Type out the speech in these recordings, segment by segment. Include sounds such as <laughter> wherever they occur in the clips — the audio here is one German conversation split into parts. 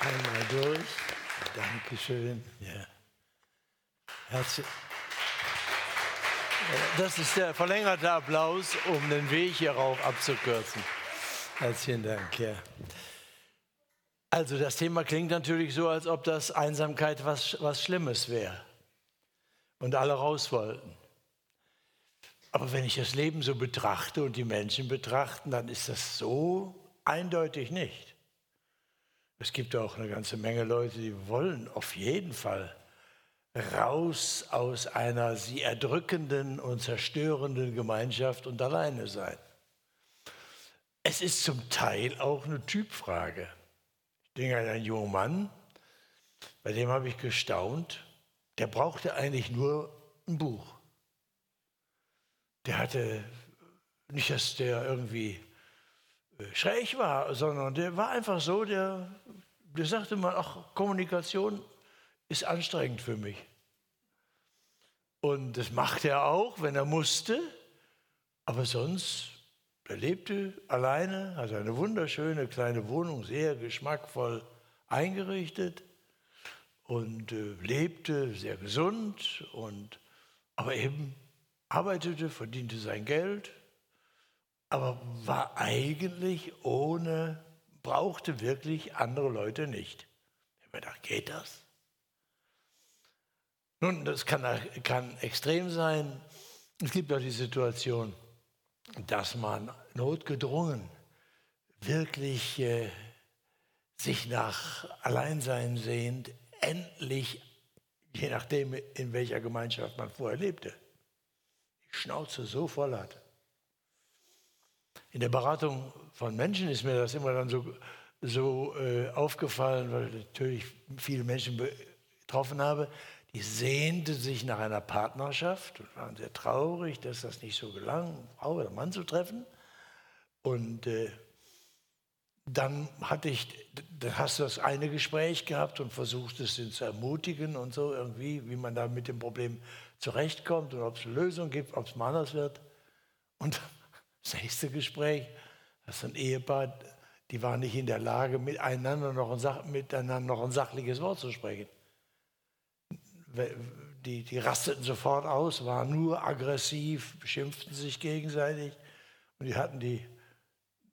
Einmal durch. Dankeschön. Ja. Herzlich. Das ist der verlängerte Applaus, um den Weg hierauf abzukürzen. Herzlichen Dank. Ja. Also das Thema klingt natürlich so, als ob das Einsamkeit was, was Schlimmes wäre und alle raus wollten. Aber wenn ich das Leben so betrachte und die Menschen betrachten, dann ist das so eindeutig nicht. Es gibt auch eine ganze Menge Leute, die wollen auf jeden Fall raus aus einer sie erdrückenden und zerstörenden Gemeinschaft und alleine sein. Es ist zum Teil auch eine Typfrage. Ich denke an einen jungen Mann, bei dem habe ich gestaunt, der brauchte eigentlich nur ein Buch. Der hatte nicht, dass der irgendwie schräg war, sondern der war einfach so, der, der sagte mal, ach, Kommunikation ist anstrengend für mich. Und das machte er auch, wenn er musste. Aber sonst, er lebte alleine, hatte eine wunderschöne kleine Wohnung, sehr geschmackvoll eingerichtet und äh, lebte sehr gesund und aber eben arbeitete, verdiente sein Geld, aber war eigentlich ohne, brauchte wirklich andere Leute nicht. Ich habe mir gedacht, geht das? Nun, das kann, kann extrem sein. Es gibt auch die Situation, dass man notgedrungen wirklich äh, sich nach Alleinsein sehnt, endlich, je nachdem, in welcher Gemeinschaft man vorher lebte, die Schnauze so voll hat. In der Beratung von Menschen ist mir das immer dann so, so äh, aufgefallen, weil ich natürlich viele Menschen betroffen habe, die sehnte sich nach einer Partnerschaft und waren sehr traurig, dass das nicht so gelang, Frau oder Mann zu treffen. Und äh, dann hatte ich, dann hast du das eine Gespräch gehabt und versucht es zu ermutigen und so irgendwie, wie man da mit dem Problem zurechtkommt und ob es eine Lösung gibt, ob es mal anders wird. Und das nächste Gespräch, das ist ein Ehepaar, die waren nicht in der Lage, miteinander noch ein, miteinander noch ein sachliches Wort zu sprechen die, die rasteten sofort aus, waren nur aggressiv, beschimpften sich gegenseitig und die hatten die,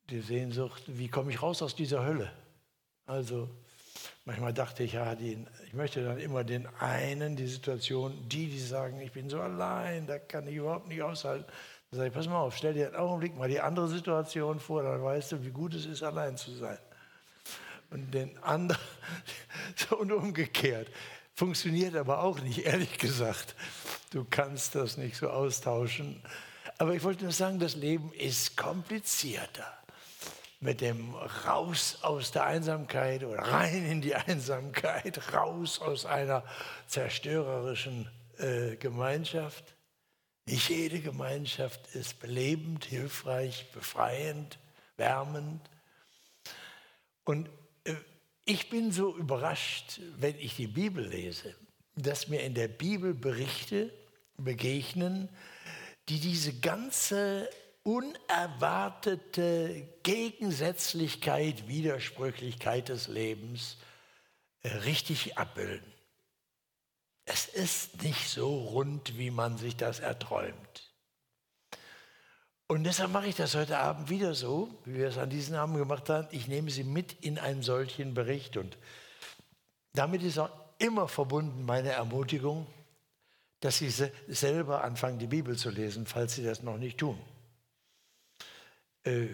die Sehnsucht, wie komme ich raus aus dieser Hölle? Also manchmal dachte ich, ja, die, ich möchte dann immer den einen, die Situation, die, die sagen, ich bin so allein, da kann ich überhaupt nicht aushalten. Dann sage ich, pass mal auf, stell dir einen Augenblick mal die andere Situation vor, dann weißt du, wie gut es ist, allein zu sein. Und den anderen, <laughs> und umgekehrt. Funktioniert aber auch nicht, ehrlich gesagt. Du kannst das nicht so austauschen. Aber ich wollte nur sagen, das Leben ist komplizierter. Mit dem Raus aus der Einsamkeit oder rein in die Einsamkeit, raus aus einer zerstörerischen äh, Gemeinschaft. Nicht jede Gemeinschaft ist belebend, hilfreich, befreiend, wärmend. Und ich bin so überrascht, wenn ich die Bibel lese, dass mir in der Bibel Berichte begegnen, die diese ganze unerwartete Gegensätzlichkeit, Widersprüchlichkeit des Lebens äh, richtig abbilden. Es ist nicht so rund, wie man sich das erträumt. Und deshalb mache ich das heute Abend wieder so, wie wir es an diesem Abend gemacht haben. Ich nehme Sie mit in einen solchen Bericht. Und damit ist auch immer verbunden meine Ermutigung, dass Sie selber anfangen, die Bibel zu lesen, falls Sie das noch nicht tun. Äh,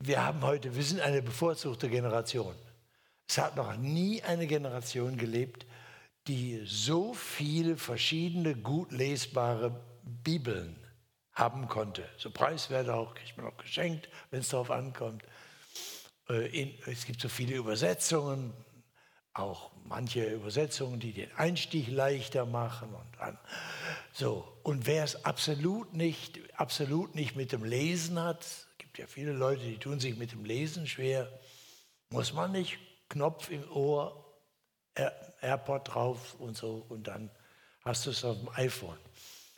wir haben heute, wir sind eine bevorzugte Generation. Es hat noch nie eine Generation gelebt, die so viele verschiedene gut lesbare Bibeln haben konnte. So preiswert auch, kriegt man auch geschenkt, wenn es darauf ankommt. Äh, es gibt so viele Übersetzungen, auch manche Übersetzungen, die den Einstieg leichter machen. Und so. Und wer es absolut nicht, absolut nicht mit dem Lesen hat, es gibt ja viele Leute, die tun sich mit dem Lesen schwer, muss man nicht, Knopf im Ohr, AirPod drauf und so und dann hast du es auf dem iPhone.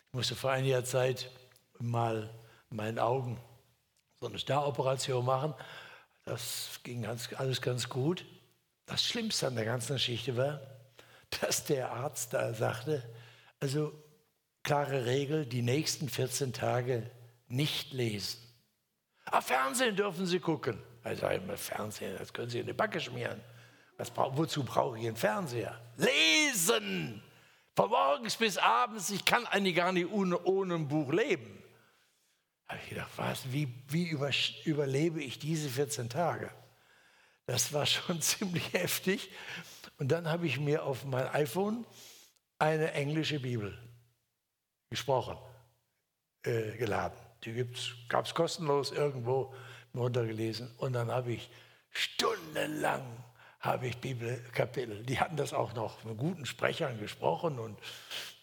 Ich musste vor einiger Zeit mal in meinen Augen so eine Staroperation machen. Das ging ganz, alles ganz gut. das Schlimmste an der ganzen Geschichte war, dass der Arzt da sagte, also klare Regel, die nächsten 14 Tage nicht lesen. Auf Fernsehen dürfen Sie gucken. Also Fernsehen, das können Sie in die Backe schmieren. Was, wozu brauche ich einen Fernseher? Lesen! Von morgens bis abends, ich kann eigentlich gar nicht ohne, ohne ein Buch leben. Da habe ich gedacht, was, wie, wie über, überlebe ich diese 14 Tage? Das war schon <laughs> ziemlich heftig. Und dann habe ich mir auf mein iPhone eine englische Bibel gesprochen, äh, geladen. Die gab es kostenlos irgendwo runtergelesen. Und dann habe ich stundenlang habe ich Bibelkapitel. Die hatten das auch noch mit guten Sprechern gesprochen und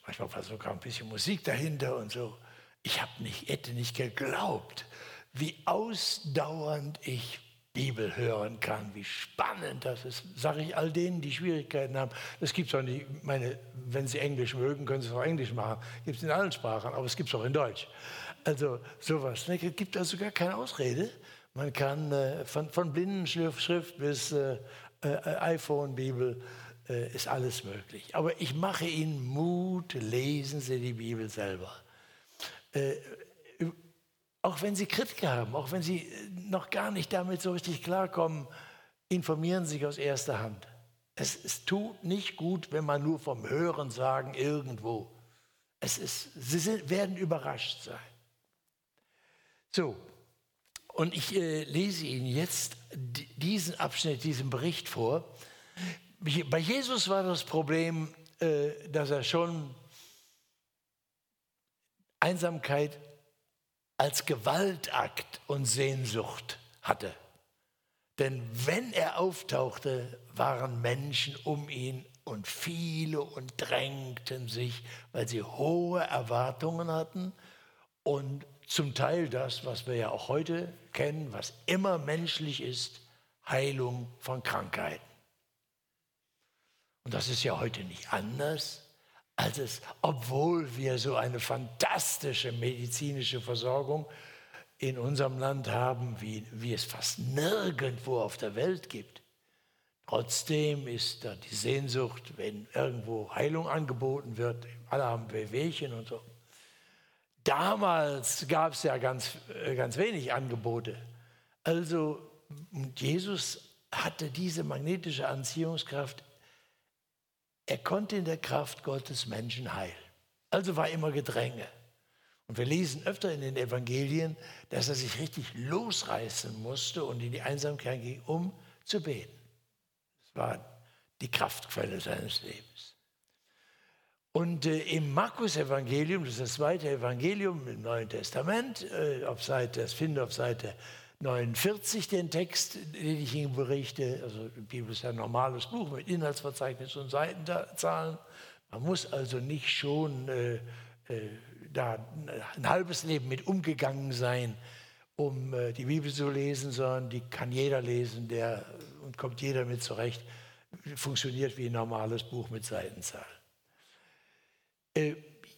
manchmal war sogar ein bisschen Musik dahinter und so. Ich habe nicht, hätte nicht geglaubt, wie ausdauernd ich Bibel hören kann, wie spannend das ist, sage ich all denen, die Schwierigkeiten haben. Das gibt es auch nicht, meine, wenn sie Englisch mögen, können sie es auch Englisch machen. Gibt es in allen Sprachen, aber es gibt es auch in Deutsch. Also sowas. Es gibt also gar keine Ausrede. Man kann äh, von, von Blindenschrift bis äh, iPhone, Bibel, äh, ist alles möglich. Aber ich mache Ihnen Mut, lesen Sie die Bibel selber. Äh, auch wenn Sie Kritik haben, auch wenn Sie noch gar nicht damit so richtig klarkommen, informieren Sie sich aus erster Hand. Es, es tut nicht gut, wenn man nur vom Hören sagen irgendwo. Es ist, Sie sind, werden überrascht sein. So, und ich äh, lese Ihnen jetzt diesen Abschnitt, diesen Bericht vor. Bei Jesus war das Problem, äh, dass er schon Einsamkeit als Gewaltakt und Sehnsucht hatte. Denn wenn er auftauchte, waren Menschen um ihn und viele und drängten sich, weil sie hohe Erwartungen hatten und zum Teil das, was wir ja auch heute kennen, was immer menschlich ist, Heilung von Krankheiten. Und das ist ja heute nicht anders, als es, obwohl wir so eine fantastische medizinische Versorgung in unserem Land haben, wie, wie es fast nirgendwo auf der Welt gibt. Trotzdem ist da die Sehnsucht, wenn irgendwo Heilung angeboten wird, alle haben Wehwehchen und so. Damals gab es ja ganz, äh, ganz wenig Angebote. Also Jesus hatte diese magnetische Anziehungskraft. Er konnte in der Kraft Gottes Menschen heilen. Also war immer Gedränge. Und wir lesen öfter in den Evangelien, dass er sich richtig losreißen musste und in die Einsamkeit ging, um zu beten. Das war die Kraftquelle seines Lebens. Und äh, im Markus-Evangelium, das ist das zweite Evangelium im Neuen Testament, äh, auf Seite, das finde auf Seite 49 den Text, den ich Ihnen berichte. Also die Bibel ist ein normales Buch mit Inhaltsverzeichnis und Seitenzahlen. Man muss also nicht schon äh, äh, da ein halbes Leben mit umgegangen sein, um äh, die Bibel zu lesen, sondern die kann jeder lesen der, und kommt jeder mit zurecht. Funktioniert wie ein normales Buch mit Seitenzahl. Äh,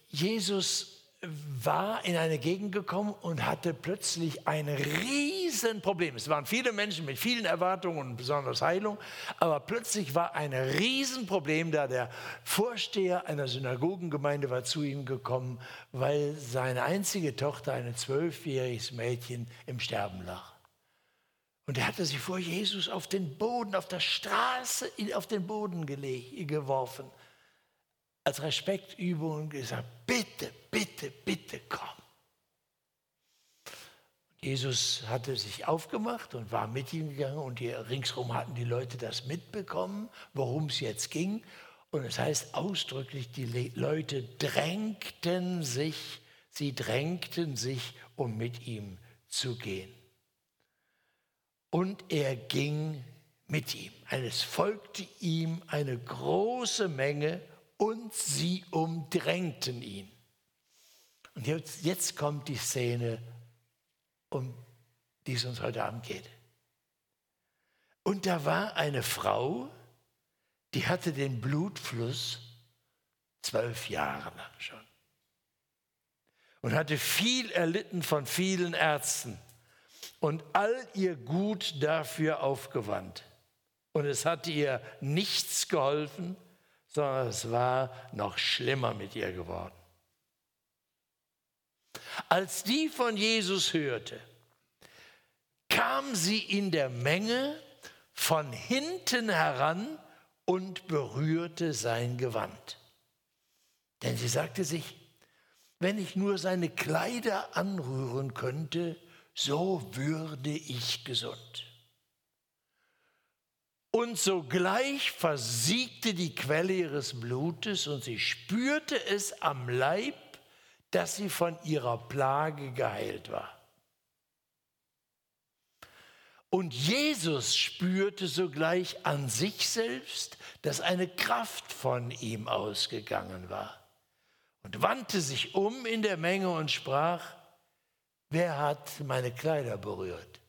Jesus war in eine Gegend gekommen und hatte plötzlich ein Riesenproblem. Es waren viele Menschen mit vielen Erwartungen und besonders Heilung, aber plötzlich war ein Riesenproblem da. Der Vorsteher einer Synagogengemeinde war zu ihm gekommen, weil seine einzige Tochter, ein zwölfjähriges Mädchen, im Sterben lag. Und er hatte sie vor Jesus auf den Boden, auf der Straße, auf den Boden geworfen als Respektübung gesagt, bitte, bitte, bitte komm. Jesus hatte sich aufgemacht und war mit ihm gegangen und die, ringsherum hatten die Leute das mitbekommen, worum es jetzt ging. Und es heißt ausdrücklich, die Leute drängten sich, sie drängten sich, um mit ihm zu gehen. Und er ging mit ihm. Es folgte ihm eine große Menge und sie umdrängten ihn. Und jetzt, jetzt kommt die Szene, um die es uns heute Abend geht. Und da war eine Frau, die hatte den Blutfluss zwölf Jahre lang schon und hatte viel erlitten von vielen Ärzten und all ihr Gut dafür aufgewandt. Und es hat ihr nichts geholfen, sondern es war noch schlimmer mit ihr geworden. Als die von Jesus hörte, kam sie in der Menge von hinten heran und berührte sein Gewand. Denn sie sagte sich, wenn ich nur seine Kleider anrühren könnte, so würde ich gesund. Und sogleich versiegte die Quelle ihres Blutes und sie spürte es am Leib, dass sie von ihrer Plage geheilt war. Und Jesus spürte sogleich an sich selbst, dass eine Kraft von ihm ausgegangen war und wandte sich um in der Menge und sprach, wer hat meine Kleider berührt?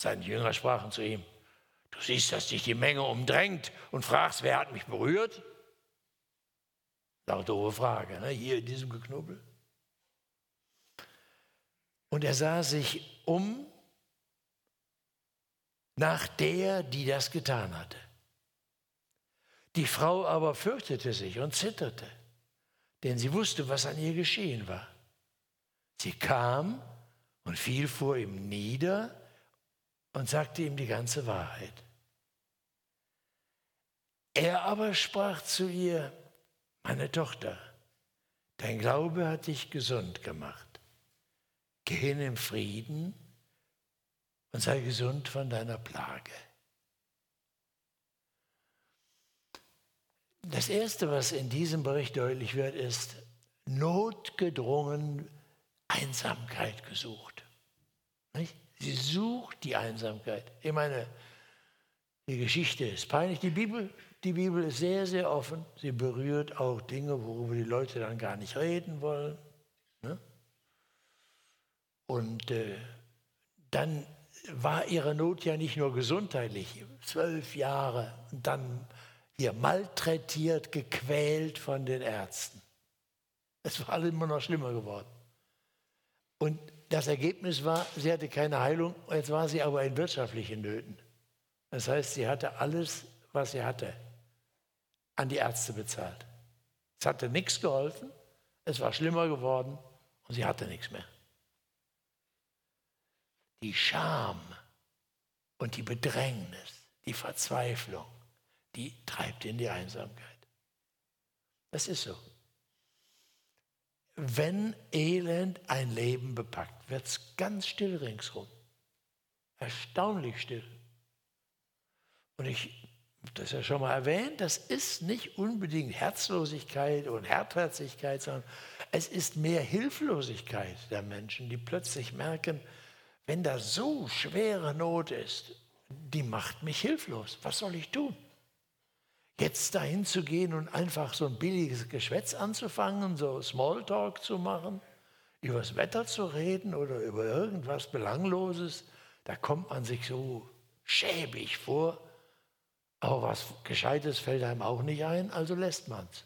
Seine Jünger sprachen zu ihm, du siehst, dass dich die Menge umdrängt und fragst, wer hat mich berührt? doofe Frage, ne? hier in diesem Geknubbel. Und er sah sich um nach der, die das getan hatte. Die Frau aber fürchtete sich und zitterte, denn sie wusste, was an ihr geschehen war. Sie kam und fiel vor ihm nieder und sagte ihm die ganze Wahrheit. Er aber sprach zu ihr, meine Tochter, dein Glaube hat dich gesund gemacht. Geh hin im Frieden und sei gesund von deiner Plage. Das Erste, was in diesem Bericht deutlich wird, ist notgedrungen Einsamkeit gesucht. Nicht? Sie sucht die Einsamkeit. Ich meine, die Geschichte ist peinlich. Die Bibel die Bibel ist sehr, sehr offen. Sie berührt auch Dinge, worüber die Leute dann gar nicht reden wollen. Ne? Und äh, dann war ihre Not ja nicht nur gesundheitlich, zwölf Jahre und dann hier malträtiert, gequält von den Ärzten. Es war alles immer noch schlimmer geworden. Und das Ergebnis war, sie hatte keine Heilung, jetzt war sie aber in wirtschaftlichen Nöten. Das heißt, sie hatte alles, was sie hatte an die Ärzte bezahlt. Es hatte nichts geholfen, es war schlimmer geworden und sie hatte nichts mehr. Die Scham und die Bedrängnis, die Verzweiflung, die treibt in die Einsamkeit. Das ist so. Wenn Elend ein Leben bepackt, wird es ganz still ringsrum. Erstaunlich still. Und ich das ist ja schon mal erwähnt, das ist nicht unbedingt Herzlosigkeit und Härtherzigkeit, sondern es ist mehr Hilflosigkeit der Menschen, die plötzlich merken, wenn da so schwere Not ist, die macht mich hilflos. Was soll ich tun? Jetzt dahin zu gehen und einfach so ein billiges Geschwätz anzufangen, so Smalltalk zu machen, über das Wetter zu reden oder über irgendwas Belangloses, da kommt man sich so schäbig vor aber was Gescheites fällt einem auch nicht ein, also lässt man es.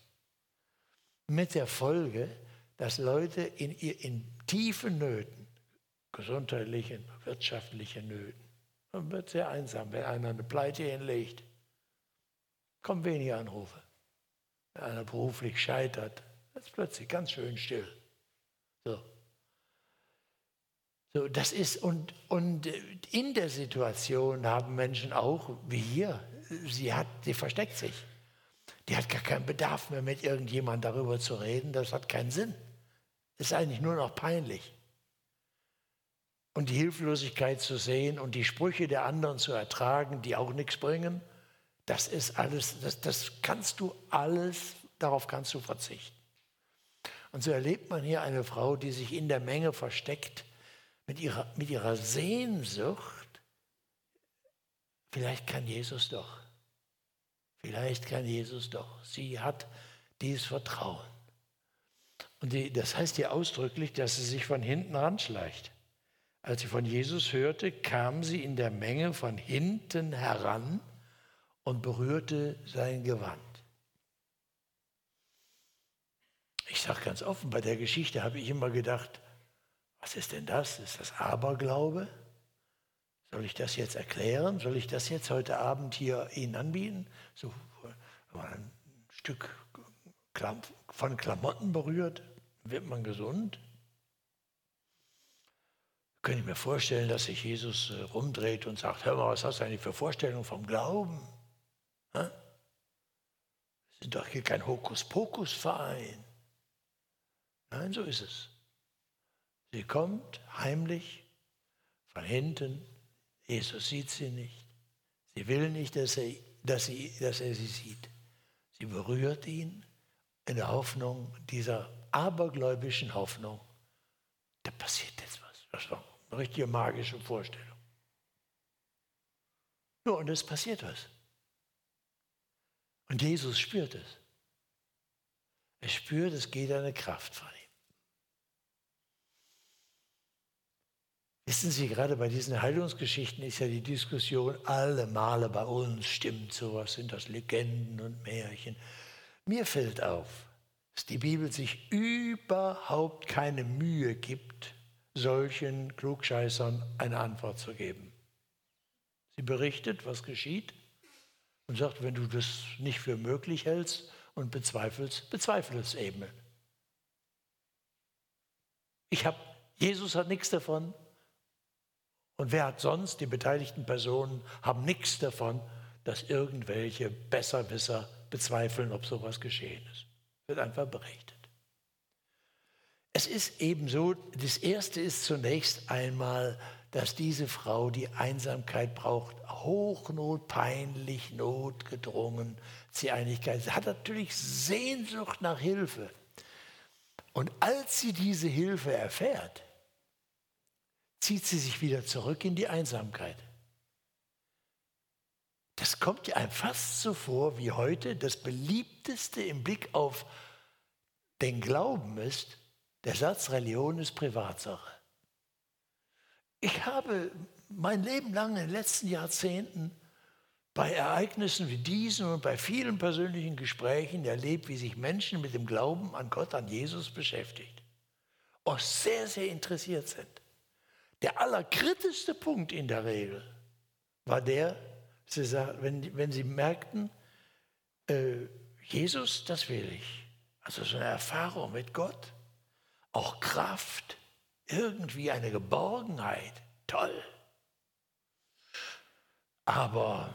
Mit der Folge, dass Leute in, in tiefen Nöten, gesundheitlichen, wirtschaftlichen Nöten, man wird sehr einsam, wenn einer eine Pleite hinlegt. Kommen weniger Anrufe. Wenn einer beruflich scheitert, ist plötzlich ganz schön still. So. So, das ist, und, und in der Situation haben Menschen auch, wie hier, sie, hat, sie versteckt sich. Die hat gar keinen Bedarf mehr, mit irgendjemandem darüber zu reden. Das hat keinen Sinn. ist eigentlich nur noch peinlich. Und die Hilflosigkeit zu sehen und die Sprüche der anderen zu ertragen, die auch nichts bringen, das ist alles, das, das kannst du alles, darauf kannst du verzichten. Und so erlebt man hier eine Frau, die sich in der Menge versteckt, mit ihrer, mit ihrer Sehnsucht Vielleicht kann Jesus doch. Vielleicht kann Jesus doch. Sie hat dieses Vertrauen. Und die, das heißt hier ausdrücklich, dass sie sich von hinten ranschleicht. Als sie von Jesus hörte, kam sie in der Menge von hinten heran und berührte sein Gewand. Ich sage ganz offen, bei der Geschichte habe ich immer gedacht, was ist denn das? Ist das Aberglaube? Soll ich das jetzt erklären? Soll ich das jetzt heute Abend hier Ihnen anbieten? So ein Stück von Klamotten berührt, wird man gesund? Könnte ich mir vorstellen, dass sich Jesus äh, rumdreht und sagt, hör mal, was hast du eigentlich für Vorstellungen vom Glauben? Wir sind doch hier kein Hokuspokus-Verein. Nein, so ist es. Sie kommt heimlich von hinten. Jesus sieht sie nicht. Sie will nicht, dass er, dass, sie, dass er sie sieht. Sie berührt ihn in der Hoffnung, dieser abergläubischen Hoffnung, da passiert jetzt was. Das war eine richtige magische Vorstellung. Nur, und es passiert was. Und Jesus spürt es. Er spürt, es geht eine Kraft von ihm. Wissen Sie, gerade bei diesen Heilungsgeschichten ist ja die Diskussion alle Male bei uns, stimmt sowas, sind das Legenden und Märchen. Mir fällt auf, dass die Bibel sich überhaupt keine Mühe gibt, solchen Klugscheißern eine Antwort zu geben. Sie berichtet, was geschieht und sagt, wenn du das nicht für möglich hältst und bezweifelst, bezweifle es eben. Ich habe, Jesus hat nichts davon, und wer hat sonst? Die beteiligten Personen haben nichts davon, dass irgendwelche Besserwisser bezweifeln, ob sowas geschehen ist. Wird einfach berichtet. Es ist eben so, das Erste ist zunächst einmal, dass diese Frau die Einsamkeit braucht, Hochnot, peinlich, notgedrungen, sie Einigkeit. Sie hat natürlich Sehnsucht nach Hilfe. Und als sie diese Hilfe erfährt, zieht sie sich wieder zurück in die Einsamkeit. Das kommt einem fast so vor wie heute. Das beliebteste im Blick auf den Glauben ist, der Satz, Religion ist Privatsache. Ich habe mein Leben lang in den letzten Jahrzehnten bei Ereignissen wie diesen und bei vielen persönlichen Gesprächen erlebt, wie sich Menschen mit dem Glauben an Gott, an Jesus beschäftigt und sehr, sehr interessiert sind. Der allerkritischste Punkt in der Regel war der, wenn sie merkten, äh, Jesus, das will ich. Also so eine Erfahrung mit Gott, auch Kraft, irgendwie eine Geborgenheit, toll. Aber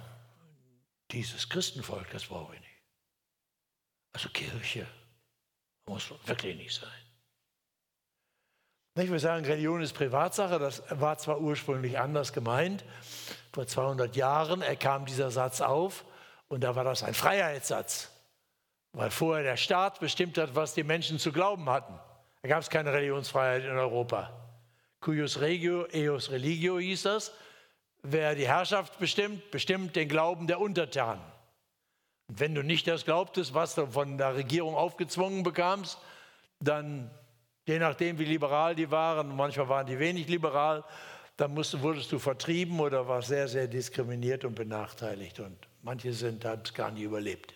dieses Christenvolk, das brauche ich nicht. Also Kirche muss wirklich nicht sein. Ich würde sagen, Religion ist Privatsache. Das war zwar ursprünglich anders gemeint. Vor 200 Jahren kam dieser Satz auf und da war das ein Freiheitssatz, weil vorher der Staat bestimmt hat, was die Menschen zu glauben hatten. Da gab es keine Religionsfreiheit in Europa. Cuius regio, eos religio hieß das. Wer die Herrschaft bestimmt, bestimmt den Glauben der Untertanen. Und wenn du nicht das glaubtest, was du von der Regierung aufgezwungen bekamst, dann je nachdem, wie liberal die waren, manchmal waren die wenig liberal, dann musst, wurdest du vertrieben oder warst sehr, sehr diskriminiert und benachteiligt. Und manche sind, haben es gar nie überlebt.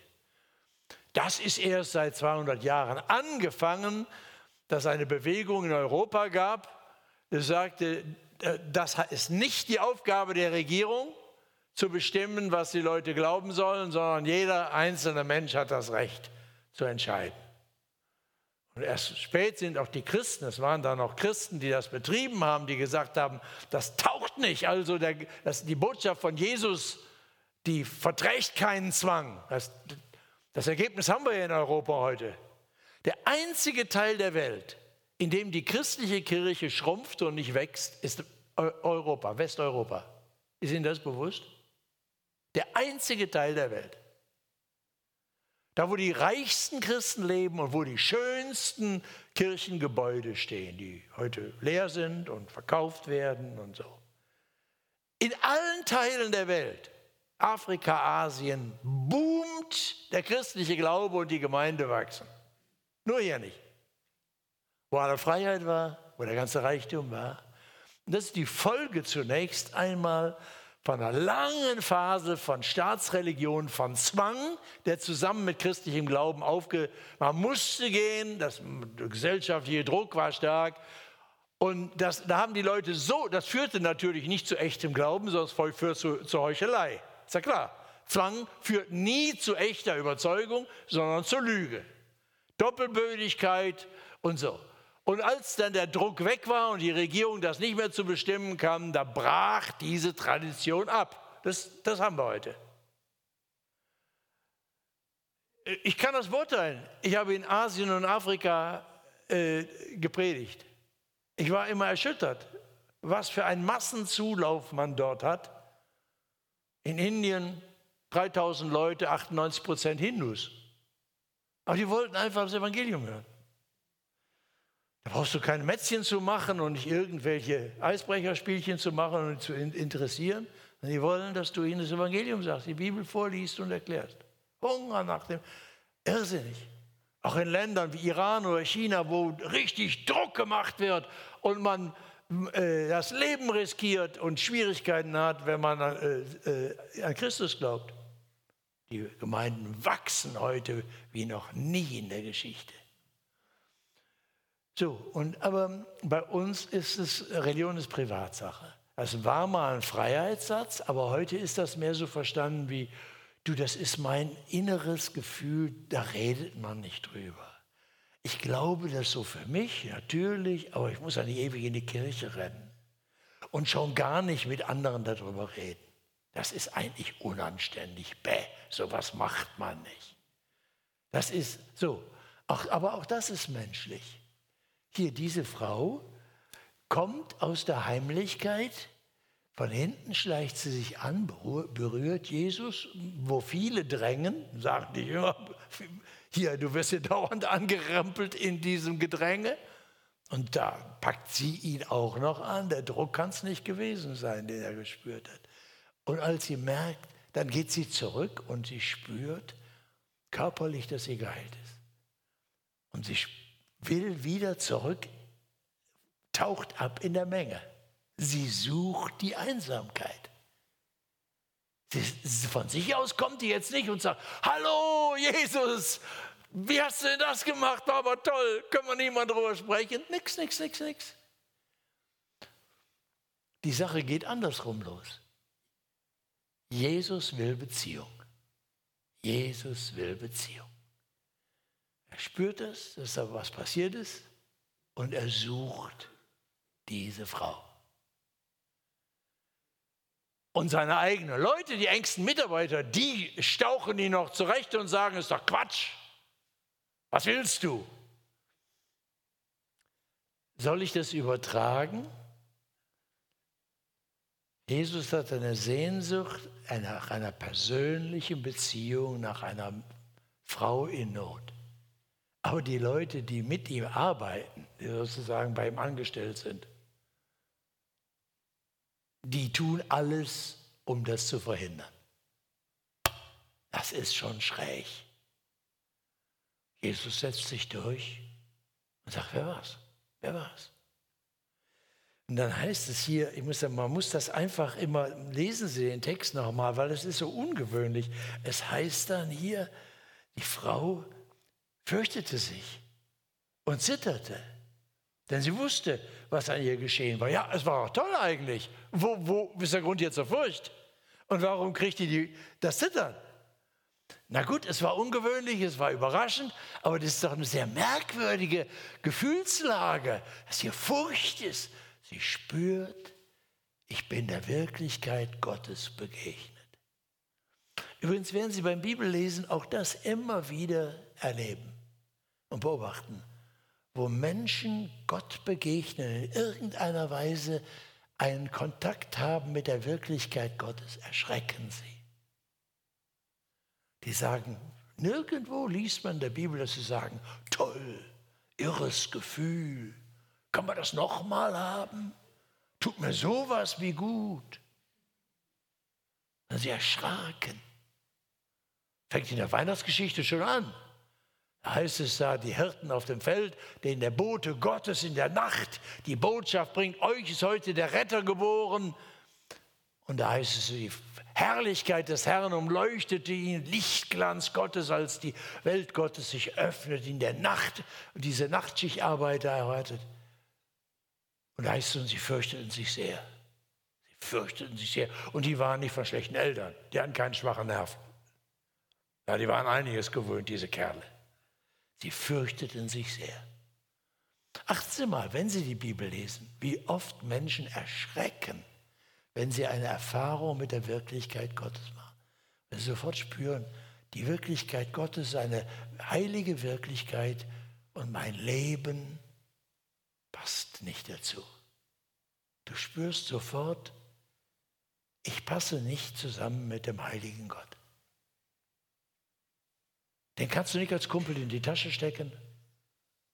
Das ist erst seit 200 Jahren angefangen, dass eine Bewegung in Europa gab, die sagte, äh, das ist nicht die Aufgabe der Regierung, zu bestimmen, was die Leute glauben sollen, sondern jeder einzelne Mensch hat das Recht zu entscheiden. Und erst spät sind auch die Christen, es waren dann auch Christen, die das betrieben haben, die gesagt haben, das taucht nicht. Also der, das, die Botschaft von Jesus, die verträgt keinen Zwang. Das, das Ergebnis haben wir in Europa heute. Der einzige Teil der Welt, in dem die christliche Kirche schrumpft und nicht wächst, ist Europa, Westeuropa. Ist Ihnen das bewusst? Der einzige Teil der Welt. Da, wo die reichsten Christen leben und wo die schönsten Kirchengebäude stehen, die heute leer sind und verkauft werden und so. In allen Teilen der Welt, Afrika, Asien, boomt der christliche Glaube und die Gemeinde wachsen. Nur hier nicht. Wo alle Freiheit war, wo der ganze Reichtum war. Und das ist die Folge zunächst einmal von einer langen Phase von Staatsreligion, von Zwang, der zusammen mit christlichem Glauben aufge... Man musste gehen, das, gesellschaftliche Druck war stark Und das, da haben die Leute so, das führte natürlich nicht zu echtem Glauben, sondern es führt zu, zur Heuchelei. Ist ja klar. Zwang führt nie zu echter Überzeugung, sondern zur Lüge. Doppelbödigkeit und so. Und als dann der Druck weg war und die Regierung das nicht mehr zu bestimmen kam, da brach diese Tradition ab. Das, das haben wir heute. Ich kann das beurteilen. Ich habe in Asien und Afrika äh, gepredigt. Ich war immer erschüttert, was für einen Massenzulauf man dort hat. In Indien 3000 Leute, 98 Prozent Hindus. Aber die wollten einfach das Evangelium hören. Da brauchst du keine Mätzchen zu machen und nicht irgendwelche Eisbrecherspielchen zu machen und zu interessieren. Die wollen, dass du ihnen das Evangelium sagst, die Bibel vorliest und erklärst. Hunger nach dem. Irrsinnig. Auch in Ländern wie Iran oder China, wo richtig Druck gemacht wird und man äh, das Leben riskiert und Schwierigkeiten hat, wenn man äh, äh, an Christus glaubt. Die Gemeinden wachsen heute wie noch nie in der Geschichte. So, und aber bei uns ist es, Religion ist Privatsache. Das war mal ein Freiheitssatz, aber heute ist das mehr so verstanden wie, du, das ist mein inneres Gefühl, da redet man nicht drüber. Ich glaube das so für mich, natürlich, aber ich muss ja nicht ewig in die Kirche rennen und schon gar nicht mit anderen darüber reden. Das ist eigentlich unanständig. Bäh, sowas macht man nicht. Das ist so. Ach, aber auch das ist menschlich. Hier, diese Frau kommt aus der Heimlichkeit, von hinten schleicht sie sich an, berührt Jesus, wo viele drängen, sagt die Jünger, hier, du wirst hier dauernd angerempelt in diesem Gedränge. Und da packt sie ihn auch noch an. Der Druck kann es nicht gewesen sein, den er gespürt hat. Und als sie merkt, dann geht sie zurück und sie spürt körperlich, dass sie geheilt ist. Und sie will wieder zurück, taucht ab in der Menge. Sie sucht die Einsamkeit. von sich aus kommt die jetzt nicht und sagt, hallo Jesus, wie hast du denn das gemacht? War aber toll, können wir niemand drüber sprechen? Nix, nix, nix, nix. Die Sache geht andersrum los. Jesus will Beziehung. Jesus will Beziehung. Er spürt es, dass da was passiert ist und er sucht diese Frau. Und seine eigenen Leute, die engsten Mitarbeiter, die stauchen ihn noch zurecht und sagen, ist doch Quatsch. Was willst du? Soll ich das übertragen? Jesus hat eine Sehnsucht nach einer persönlichen Beziehung, nach einer Frau in Not. Aber die Leute, die mit ihm arbeiten, die sozusagen bei ihm angestellt sind, die tun alles, um das zu verhindern. Das ist schon schräg. Jesus setzt sich durch und sagt, wer war's? Wer war's? Und dann heißt es hier, ich muss sagen, man muss das einfach immer, lesen Sie den Text nochmal, weil es ist so ungewöhnlich. Es heißt dann hier, die Frau fürchtete sich und zitterte, denn sie wusste, was an ihr geschehen war. Ja, es war auch toll eigentlich. Wo, wo ist der Grund jetzt zur Furcht? Und warum kriegte die das Zittern? Na gut, es war ungewöhnlich, es war überraschend, aber das ist doch eine sehr merkwürdige Gefühlslage, dass hier Furcht ist. Sie spürt, ich bin der Wirklichkeit Gottes begegnet. Übrigens werden Sie beim Bibellesen auch das immer wieder erleben und beobachten, wo Menschen Gott begegnen, in irgendeiner Weise einen Kontakt haben mit der Wirklichkeit Gottes, erschrecken sie. Die sagen, nirgendwo liest man in der Bibel, dass sie sagen, toll, irres Gefühl, kann man das nochmal haben? Tut mir sowas wie gut. Sie erschraken. Fängt in der Weihnachtsgeschichte schon an. Da heißt es da, die Hirten auf dem Feld, denen der Bote Gottes in der Nacht die Botschaft bringt, euch ist heute der Retter geboren. Und da heißt es, die Herrlichkeit des Herrn umleuchtete ihn, Lichtglanz Gottes, als die Welt Gottes sich öffnet in der Nacht und diese Nachtschichtarbeiter erwartet. Und da heißt es, sie fürchteten sich sehr. Sie fürchteten sich sehr. Und die waren nicht von schlechten Eltern. Die hatten keinen schwachen Nerv. Ja, die waren einiges gewöhnt, diese Kerle. Sie fürchteten sich sehr. Achten Sie mal, wenn Sie die Bibel lesen, wie oft Menschen erschrecken, wenn sie eine Erfahrung mit der Wirklichkeit Gottes machen. Wenn sie sofort spüren, die Wirklichkeit Gottes ist eine heilige Wirklichkeit und mein Leben passt nicht dazu. Du spürst sofort, ich passe nicht zusammen mit dem heiligen Gott. Den kannst du nicht als Kumpel in die Tasche stecken.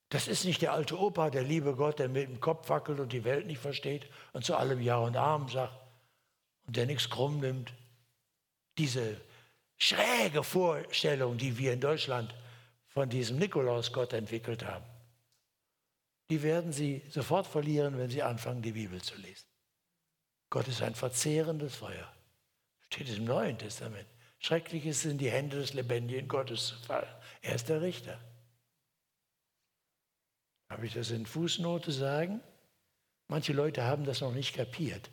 Das ist nicht der alte Opa, der liebe Gott, der mit dem Kopf wackelt und die Welt nicht versteht und zu allem Ja und Arm sagt und der nichts krumm nimmt. Diese schräge Vorstellung, die wir in Deutschland von diesem Nikolausgott entwickelt haben, die werden sie sofort verlieren, wenn sie anfangen, die Bibel zu lesen. Gott ist ein verzehrendes Feuer. Steht es im Neuen Testament. Schrecklich ist es, in die Hände des lebendigen Gottes zu fallen. Er ist der Richter. Habe ich das in Fußnote sagen? Manche Leute haben das noch nicht kapiert,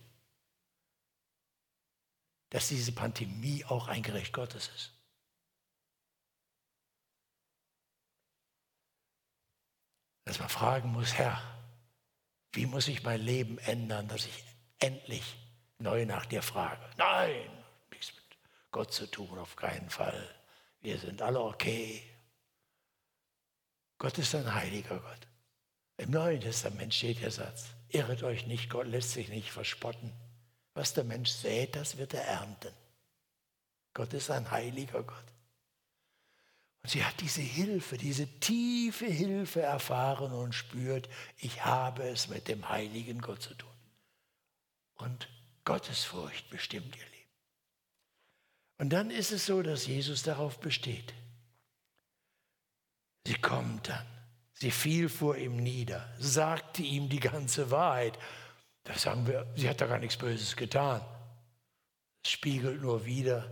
dass diese Pandemie auch ein Gericht Gottes ist. Dass man fragen muss, Herr, wie muss ich mein Leben ändern, dass ich endlich neu nach dir frage? Nein, Gott zu tun, auf keinen Fall. Wir sind alle okay. Gott ist ein heiliger Gott. Im Neuen Testament steht der Satz, irret euch nicht, Gott lässt sich nicht verspotten. Was der Mensch sät, das wird er ernten. Gott ist ein heiliger Gott. Sie hat diese Hilfe, diese tiefe Hilfe erfahren und spürt, ich habe es mit dem heiligen Gott zu tun. Und Gottesfurcht bestimmt ihr Leben. Und dann ist es so, dass Jesus darauf besteht. Sie kommt dann. Sie fiel vor ihm nieder, sagte ihm die ganze Wahrheit. Da sagen wir, sie hat da gar nichts Böses getan. Es spiegelt nur wieder,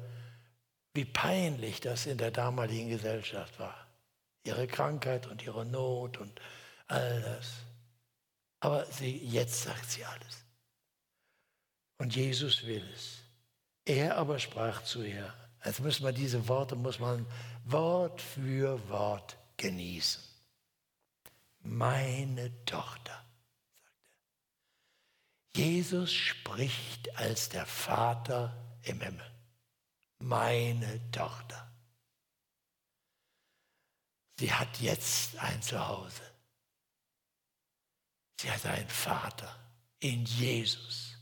wie peinlich das in der damaligen Gesellschaft war. Ihre Krankheit und ihre Not und all das. Aber sie, jetzt sagt sie alles. Und Jesus will es. Er aber sprach zu ihr, jetzt muss man diese Worte, muss man Wort für Wort genießen. Meine Tochter, sagt er. Jesus spricht als der Vater im Himmel. Meine Tochter. Sie hat jetzt ein Zuhause. Sie hat einen Vater. In Jesus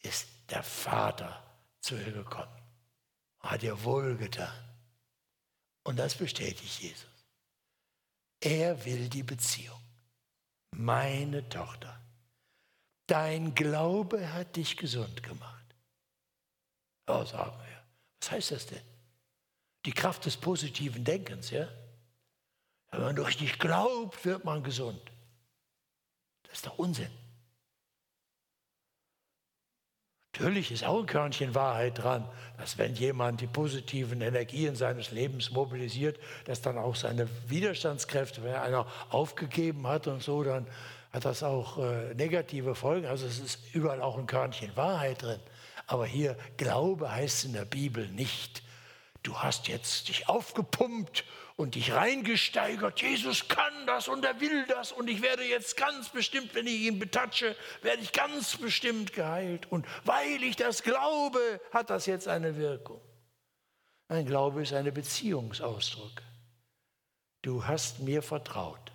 ist der Vater zu ihr gekommen. Hat ihr wohlgetan. Und das bestätigt Jesus. Er will die Beziehung. Meine Tochter, dein Glaube hat dich gesund gemacht. Oh, sagen wir. Was heißt das denn? Die Kraft des positiven Denkens, ja? Wenn man durch dich glaubt, wird man gesund. Das ist doch Unsinn. Natürlich ist auch ein Körnchen Wahrheit dran, dass wenn jemand die positiven Energien seines Lebens mobilisiert, dass dann auch seine Widerstandskräfte, wenn einer aufgegeben hat und so, dann hat das auch äh, negative Folgen. Also es ist überall auch ein Körnchen Wahrheit drin. Aber hier Glaube heißt in der Bibel nicht, du hast jetzt dich aufgepumpt und dich reingesteigert. Jesus kann das und er will das und ich werde jetzt ganz bestimmt, wenn ich ihn betatsche, werde ich ganz bestimmt geheilt. Und weil ich das glaube, hat das jetzt eine Wirkung. Ein Glaube ist ein Beziehungsausdruck. Du hast mir vertraut.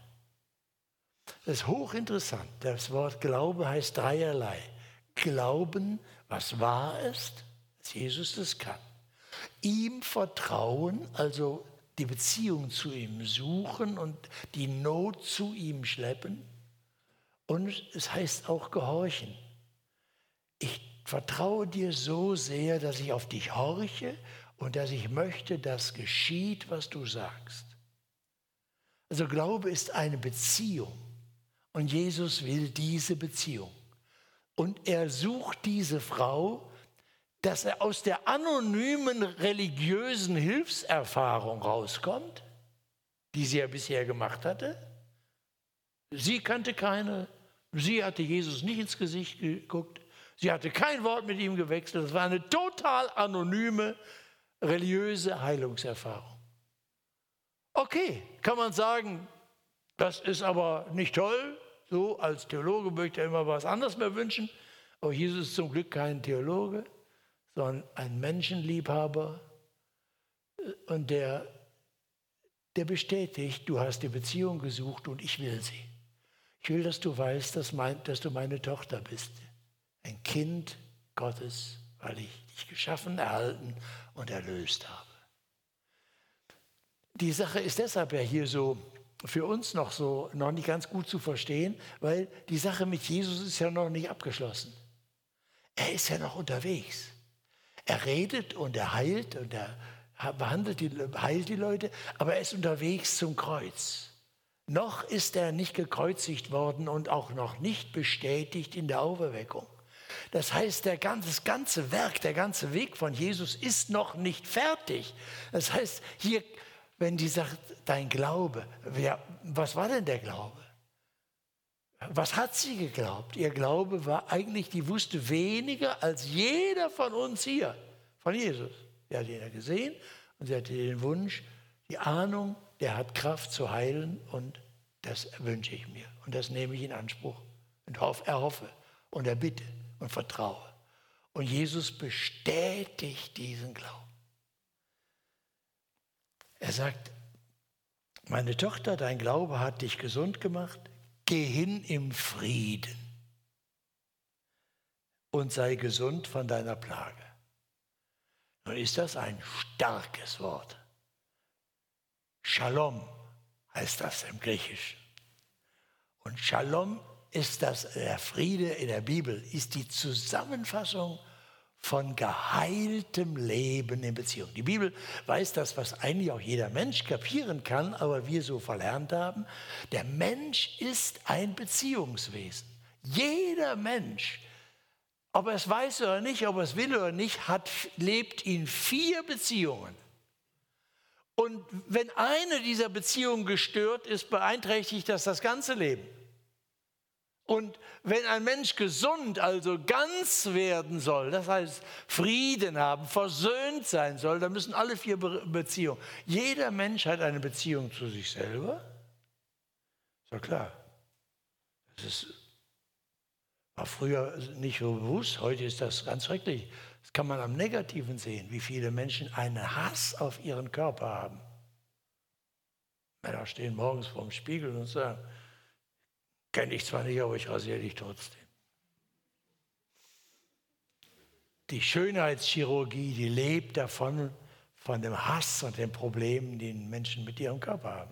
Das ist hochinteressant. Das Wort Glaube heißt dreierlei. Glauben, was wahr ist, dass Jesus das kann. Ihm vertrauen, also die Beziehung zu ihm suchen und die Not zu ihm schleppen. Und es heißt auch gehorchen. Ich vertraue dir so sehr, dass ich auf dich horche und dass ich möchte, dass geschieht, was du sagst. Also Glaube ist eine Beziehung und Jesus will diese Beziehung. Und er sucht diese Frau, dass er aus der anonymen religiösen Hilfserfahrung rauskommt, die sie ja bisher gemacht hatte. Sie kannte keine Sie hatte Jesus nicht ins Gesicht geguckt. Sie hatte kein Wort mit ihm gewechselt. Das war eine total anonyme religiöse Heilungserfahrung. Okay, kann man sagen, das ist aber nicht toll. So als Theologe möchte er immer was anderes mehr wünschen. Aber Jesus ist zum Glück kein Theologe, sondern ein Menschenliebhaber. Und der, der bestätigt, du hast die Beziehung gesucht und ich will sie. Ich will, dass du weißt, dass, mein, dass du meine Tochter bist. Ein Kind Gottes, weil ich dich geschaffen, erhalten und erlöst habe. Die Sache ist deshalb ja hier so für uns noch so noch nicht ganz gut zu verstehen, weil die Sache mit Jesus ist ja noch nicht abgeschlossen. Er ist ja noch unterwegs. Er redet und er heilt und er behandelt die, heilt die Leute, aber er ist unterwegs zum Kreuz. Noch ist er nicht gekreuzigt worden und auch noch nicht bestätigt in der Auferweckung. Das heißt, der ganze, das ganze Werk, der ganze Weg von Jesus ist noch nicht fertig. Das heißt, hier, wenn die sagt, dein Glaube, wer, was war denn der Glaube? Was hat sie geglaubt? Ihr Glaube war eigentlich, die wusste weniger als jeder von uns hier, von Jesus. Sie hat ihn ja gesehen und sie hatte den Wunsch, die Ahnung, der hat Kraft zu heilen und das wünsche ich mir. Und das nehme ich in Anspruch und erhoffe und erbitte und vertraue. Und Jesus bestätigt diesen Glauben. Er sagt, meine Tochter, dein Glaube hat dich gesund gemacht, geh hin im Frieden und sei gesund von deiner Plage. Nun ist das ein starkes Wort. Shalom heißt das im Griechischen. Und Shalom ist das, der Friede in der Bibel, ist die Zusammenfassung von geheiltem Leben in Beziehung. Die Bibel weiß das, was eigentlich auch jeder Mensch kapieren kann, aber wir so verlernt haben. Der Mensch ist ein Beziehungswesen. Jeder Mensch, ob er es weiß oder nicht, ob er es will oder nicht, hat, lebt in vier Beziehungen. Und wenn eine dieser Beziehungen gestört ist, beeinträchtigt das das ganze Leben. Und wenn ein Mensch gesund, also ganz werden soll, das heißt Frieden haben, versöhnt sein soll, dann müssen alle vier Beziehungen. Jeder Mensch hat eine Beziehung zu sich selber. Ist ja klar. Das ist, war früher nicht so bewusst, heute ist das ganz schrecklich. Das kann man am Negativen sehen, wie viele Menschen einen Hass auf ihren Körper haben. Männer stehen morgens vorm Spiegel und sagen, Kenne ich zwar nicht, aber ich rasiere dich trotzdem. Die Schönheitschirurgie, die lebt davon, von dem Hass und den Problemen, die Menschen mit ihrem Körper haben.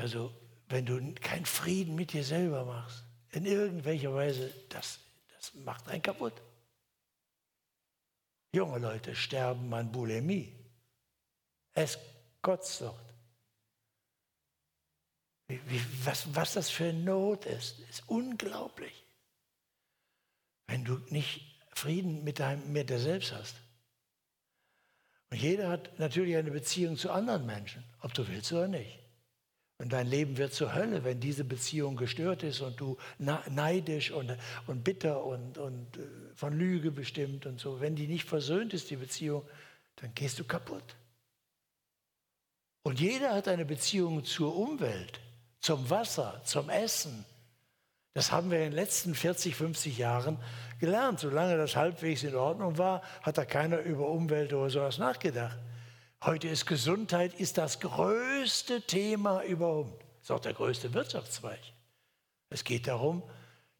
Also, wenn du keinen Frieden mit dir selber machst, in irgendwelcher Weise, das, das macht einen kaputt. Junge Leute sterben an Bulimie. Es doch. Wie, was, was das für Not ist, ist unglaublich. Wenn du nicht Frieden mit, deinem, mit dir selbst hast. Und jeder hat natürlich eine Beziehung zu anderen Menschen, ob du willst oder nicht. Und dein Leben wird zur Hölle, wenn diese Beziehung gestört ist und du neidisch und, und bitter und, und äh, von Lüge bestimmt und so. Wenn die nicht versöhnt ist, die Beziehung, dann gehst du kaputt. Und jeder hat eine Beziehung zur Umwelt zum Wasser, zum Essen. Das haben wir in den letzten 40, 50 Jahren gelernt. Solange das halbwegs in Ordnung war, hat da keiner über Umwelt oder sowas nachgedacht. Heute ist Gesundheit ist das größte Thema überhaupt. Ist auch der größte Wirtschaftszweig. Es geht darum,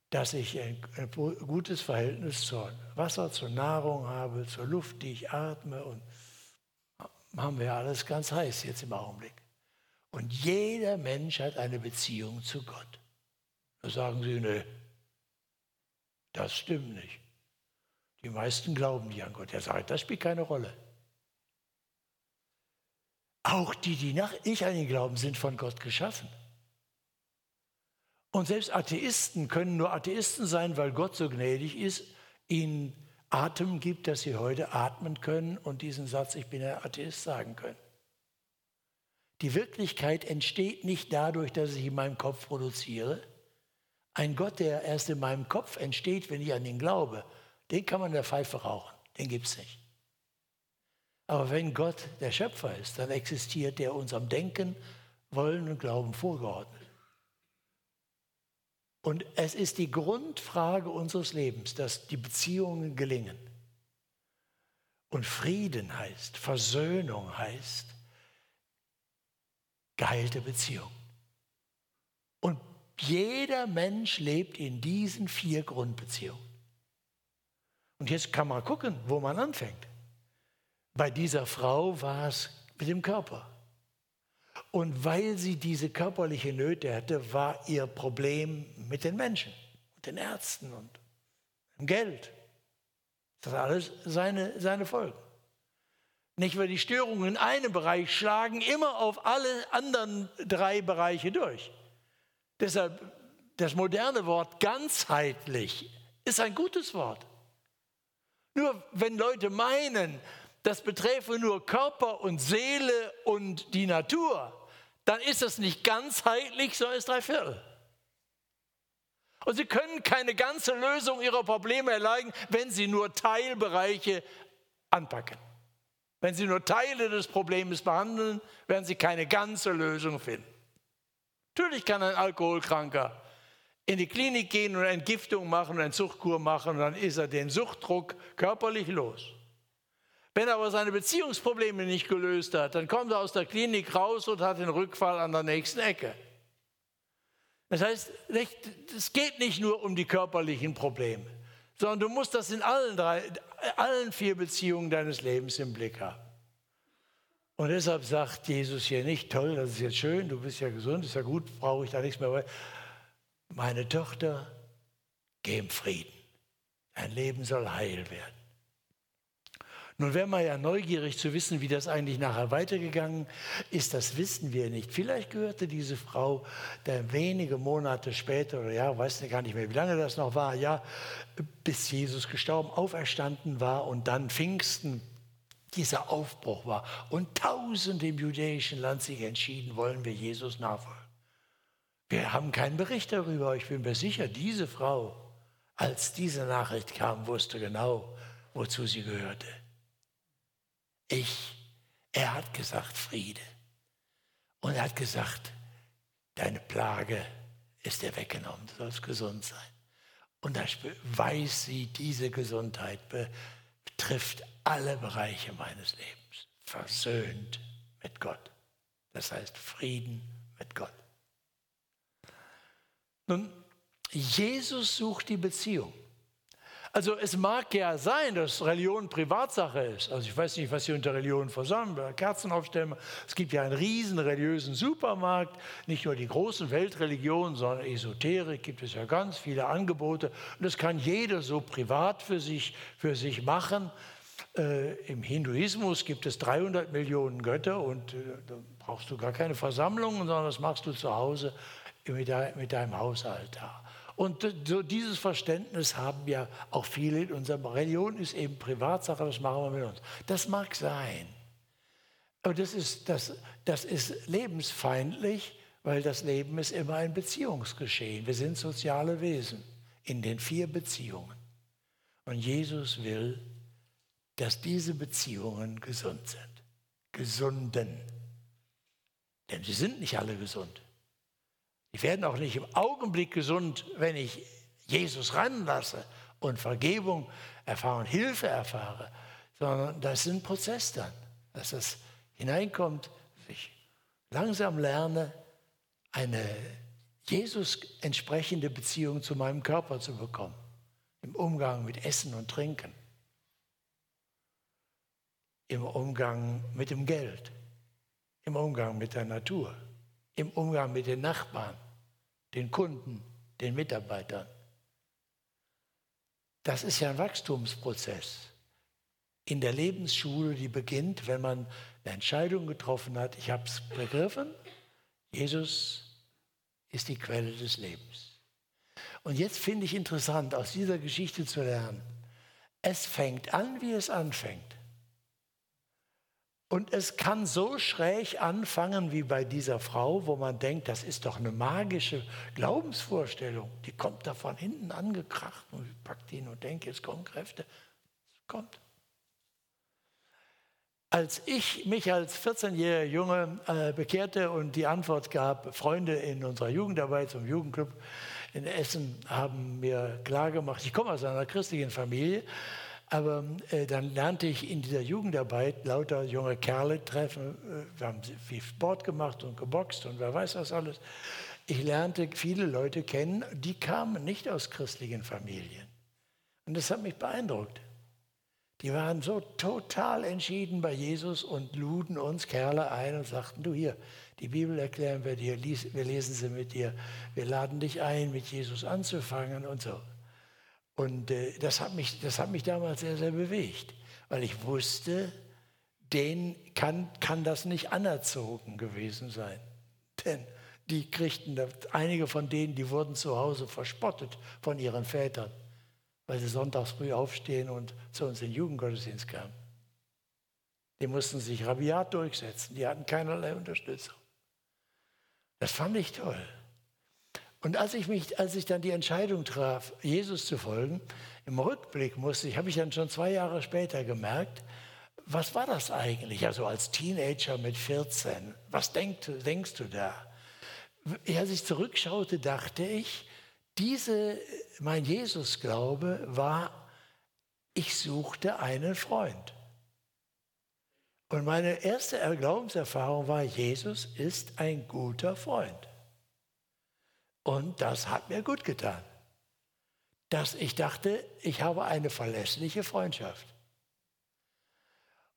dass ich ein, ein gutes Verhältnis zu Wasser, zur Nahrung habe, zur Luft, die ich atme. Und haben wir alles ganz heiß jetzt im Augenblick. Und jeder Mensch hat eine Beziehung zu Gott. Da sagen sie, nee, das stimmt nicht. Die meisten glauben nicht an Gott. Er sagt, das spielt keine Rolle. Auch die, die nicht an ihn glauben, sind von Gott geschaffen. Und selbst Atheisten können nur Atheisten sein, weil Gott so gnädig ist, ihnen Atem gibt, dass sie heute atmen können und diesen Satz, ich bin ein Atheist, sagen können. Die Wirklichkeit entsteht nicht dadurch, dass ich in meinem Kopf produziere, Ein Gott, der erst in meinem Kopf entsteht, wenn ich an ihn glaube, den kann man in der Pfeife rauchen. Den gibt es nicht. Aber wenn Gott der Schöpfer ist, dann existiert der unserem Denken, Wollen und Glauben vorgeordnet. Und es ist die Grundfrage unseres Lebens, dass die Beziehungen gelingen. Und Frieden heißt, Versöhnung heißt, geheilte Beziehung. Und jeder Mensch lebt in diesen vier Grundbeziehungen. Und jetzt kann man gucken, wo man anfängt. Bei dieser Frau war es mit dem Körper. Und weil sie diese körperliche Nöte hatte, war ihr Problem mit den Menschen, mit den Ärzten und dem Geld. Das hat alles seine, seine Folgen. Nicht, weil die Störungen in einem Bereich schlagen immer auf alle anderen drei Bereiche durch. Deshalb das moderne Wort ganzheitlich ist ein gutes Wort. Nur wenn Leute meinen, das beträfe nur Körper und Seele und die Natur, dann ist das nicht ganzheitlich, sondern ist drei Viertel. Und sie können keine ganze Lösung ihrer Probleme erleiden, wenn sie nur Teilbereiche anpacken. Wenn sie nur Teile des Problems behandeln, werden sie keine ganze Lösung finden. Natürlich kann ein Alkoholkranker in die Klinik gehen und Entgiftung machen und eine Suchtkur machen und dann ist er den Suchtdruck körperlich los. Wenn er aber seine Beziehungsprobleme nicht gelöst hat, dann kommt er aus der Klinik raus und hat den Rückfall an der nächsten Ecke. Das heißt, es geht nicht nur um die körperlichen Probleme, sondern du musst das in allen, drei, allen vier Beziehungen deines Lebens im Blick haben. Und deshalb sagt Jesus hier nicht, toll, das ist jetzt schön, du bist ja gesund, ist ja gut, brauche ich da nichts mehr. Meine Tochter, geh im Frieden. Dein Leben soll heil werden. Nun wäre man ja neugierig zu wissen, wie das eigentlich nachher weitergegangen ist. Das wissen wir nicht. Vielleicht gehörte diese Frau der wenige Monate später, oder ja, weiß gar nicht mehr, wie lange das noch war, ja, bis Jesus gestorben, auferstanden war und dann Pfingsten dieser Aufbruch war. Und Tausende im jüdischen Land sich entschieden, wollen wir Jesus nachfolgen. Wir haben keinen Bericht darüber. Ich bin mir sicher, diese Frau, als diese Nachricht kam, wusste genau, wozu sie gehörte. Ich, er hat gesagt Friede. Und er hat gesagt, deine Plage ist dir weggenommen, du sollst gesund sein. Und da weiß sie, diese Gesundheit betrifft alle Bereiche meines Lebens. Versöhnt mit Gott. Das heißt Frieden mit Gott. Nun, Jesus sucht die Beziehung. Also es mag ja sein, dass Religion Privatsache ist. Also ich weiß nicht, was Sie unter Religion versammeln, Kerzen aufstellen. Es gibt ja einen riesen religiösen Supermarkt, nicht nur die großen Weltreligionen, sondern Esoterik gibt es ja ganz viele Angebote. Und das kann jeder so privat für sich, für sich machen. Äh, Im Hinduismus gibt es 300 Millionen Götter und äh, da brauchst du gar keine Versammlungen, sondern das machst du zu Hause mit, de mit deinem Hausaltar. Und so dieses Verständnis haben ja auch viele in unserer Religion, ist eben Privatsache, das machen wir mit uns. Das mag sein. Aber das ist, das, das ist lebensfeindlich, weil das Leben ist immer ein Beziehungsgeschehen. Wir sind soziale Wesen in den vier Beziehungen. Und Jesus will, dass diese Beziehungen gesund sind. Gesunden. Denn sie sind nicht alle gesund. Die werden auch nicht im Augenblick gesund, wenn ich Jesus ranlasse und Vergebung erfahre und Hilfe erfahre, sondern das ist ein Prozess dann, dass das hineinkommt, dass ich langsam lerne, eine Jesus entsprechende Beziehung zu meinem Körper zu bekommen, im Umgang mit Essen und Trinken, im Umgang mit dem Geld, im Umgang mit der Natur, im Umgang mit den Nachbarn, den Kunden, den Mitarbeitern. Das ist ja ein Wachstumsprozess in der Lebensschule, die beginnt, wenn man eine Entscheidung getroffen hat. Ich habe es begriffen, Jesus ist die Quelle des Lebens. Und jetzt finde ich interessant, aus dieser Geschichte zu lernen, es fängt an, wie es anfängt. Und es kann so schräg anfangen wie bei dieser Frau, wo man denkt, das ist doch eine magische Glaubensvorstellung. Die kommt da von hinten angekracht und packt ihn und denkt, jetzt kommen Kräfte. Es kommt. Als ich mich als 14-jähriger Junge äh, bekehrte und die Antwort gab, Freunde in unserer Jugendarbeit zum Jugendclub in Essen haben mir klargemacht, ich komme aus einer christlichen Familie, aber äh, dann lernte ich in dieser Jugendarbeit lauter junge Kerle treffen. Äh, wir haben viel Sport gemacht und geboxt und wer weiß was alles. Ich lernte viele Leute kennen, die kamen nicht aus christlichen Familien. Und das hat mich beeindruckt. Die waren so total entschieden bei Jesus und luden uns Kerle ein und sagten, du hier, die Bibel erklären wir dir, wir lesen sie mit dir, wir laden dich ein, mit Jesus anzufangen und so. Und äh, das, hat mich, das hat mich damals sehr, sehr bewegt, weil ich wusste, denen kann, kann das nicht anerzogen gewesen sein. <laughs> Denn die kriegten, einige von denen, die wurden zu Hause verspottet von ihren Vätern weil sie sonntags früh aufstehen und zu uns in den Jugendgottesdienst kamen. Die mussten sich rabiat durchsetzen, die hatten keinerlei Unterstützung. Das fand ich toll. Und als ich, mich, als ich dann die Entscheidung traf, Jesus zu folgen, im Rückblick musste ich, habe ich dann schon zwei Jahre später gemerkt, was war das eigentlich, also als Teenager mit 14? Was denk, denkst du da? Als ich zurückschaute, dachte ich, diese, mein Jesusglaube war, ich suchte einen Freund. Und meine erste Glaubenserfahrung war, Jesus ist ein guter Freund. Und das hat mir gut getan. Dass ich dachte, ich habe eine verlässliche Freundschaft.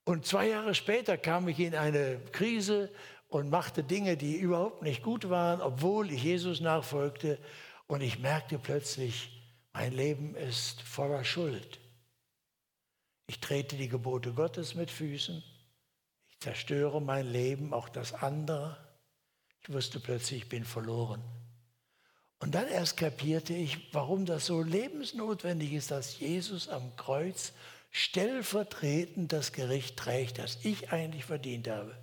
Und zwei Jahre später kam ich in eine Krise und machte Dinge, die überhaupt nicht gut waren, obwohl ich Jesus nachfolgte. Und ich merkte plötzlich, mein Leben ist voller Schuld. Ich trete die Gebote Gottes mit Füßen. Ich zerstöre mein Leben, auch das andere. Ich wusste plötzlich, ich bin verloren. Und dann erst kapierte ich, warum das so lebensnotwendig ist, dass Jesus am Kreuz stellvertretend das Gericht trägt, das ich eigentlich verdient habe.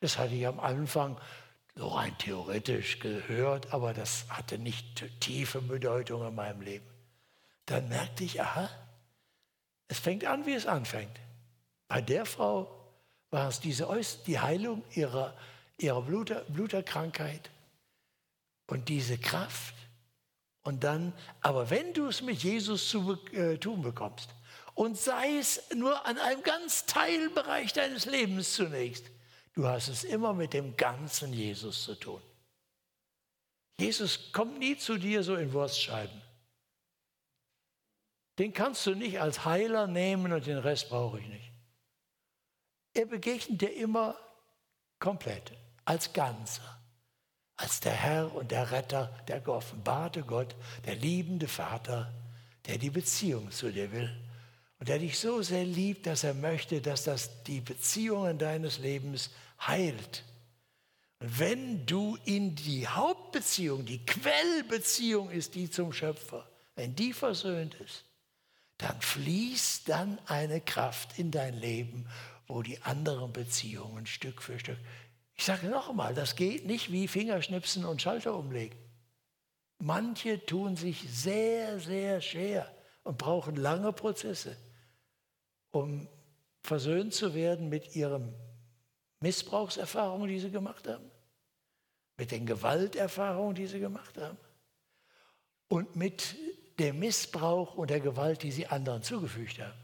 Das hatte ich am Anfang so rein theoretisch gehört, aber das hatte nicht tiefe Bedeutung in meinem Leben. Dann merkte ich, aha, es fängt an, wie es anfängt. Bei der Frau war es diese, die Heilung ihrer, ihrer Bluter, Bluterkrankheit und diese Kraft. Und dann, aber wenn du es mit Jesus zu äh, tun bekommst, und sei es nur an einem ganz Teilbereich deines Lebens zunächst, Du hast es immer mit dem ganzen Jesus zu tun. Jesus kommt nie zu dir so in Wurstscheiben. Den kannst du nicht als Heiler nehmen und den Rest brauche ich nicht. Er begegnet dir immer komplett, als Ganzer, als der Herr und der Retter, der geoffenbarte Gott, der liebende Vater, der die Beziehung zu dir will und der dich so sehr liebt, dass er möchte, dass das die Beziehungen deines Lebens heilt. Und wenn du in die Hauptbeziehung, die Quellbeziehung ist die zum Schöpfer, wenn die versöhnt ist, dann fließt dann eine Kraft in dein Leben, wo die anderen Beziehungen Stück für Stück. Ich sage noch einmal, das geht nicht wie Fingerschnipsen und Schalter umlegen. Manche tun sich sehr, sehr schwer und brauchen lange Prozesse, um versöhnt zu werden mit ihrem Missbrauchserfahrungen, die sie gemacht haben, mit den Gewalterfahrungen, die sie gemacht haben und mit dem Missbrauch und der Gewalt, die sie anderen zugefügt haben.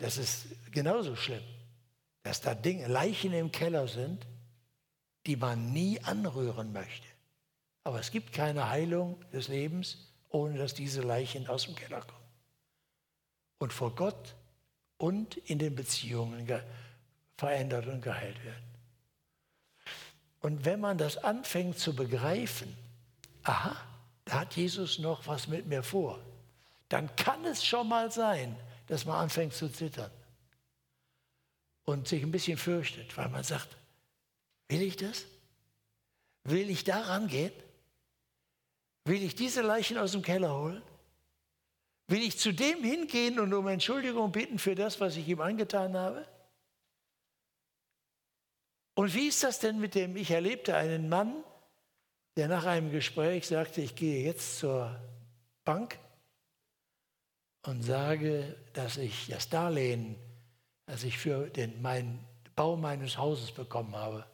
Das ist genauso schlimm, dass da Dinge, Leichen im Keller sind, die man nie anrühren möchte. Aber es gibt keine Heilung des Lebens, ohne dass diese Leichen aus dem Keller kommen. Und vor Gott und in den Beziehungen verändert und geheilt werden. Und wenn man das anfängt zu begreifen, aha, da hat Jesus noch was mit mir vor, dann kann es schon mal sein, dass man anfängt zu zittern und sich ein bisschen fürchtet, weil man sagt, will ich das? Will ich da rangehen? Will ich diese Leichen aus dem Keller holen? Will ich zu dem hingehen und um Entschuldigung bitten für das, was ich ihm angetan habe? Und wie ist das denn mit dem, ich erlebte einen Mann, der nach einem Gespräch sagte, ich gehe jetzt zur Bank und sage, dass ich das Darlehen, das ich für den mein, Bau meines Hauses bekommen habe,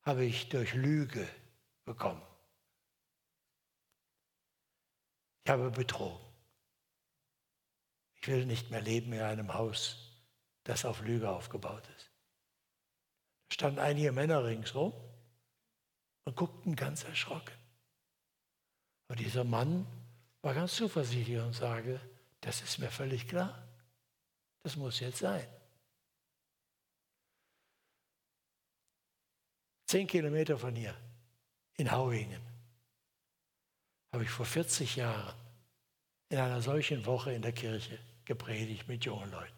habe ich durch Lüge bekommen. Ich habe betrogen. Ich will nicht mehr leben in einem Haus, das auf Lüge aufgebaut ist. Da standen einige Männer ringsherum und guckten ganz erschrocken. Und dieser Mann war ganz zuversichtlich und sagte, das ist mir völlig klar. Das muss jetzt sein. Zehn Kilometer von hier, in Hauingen, habe ich vor 40 Jahren in einer solchen Woche in der Kirche gepredigt mit jungen Leuten.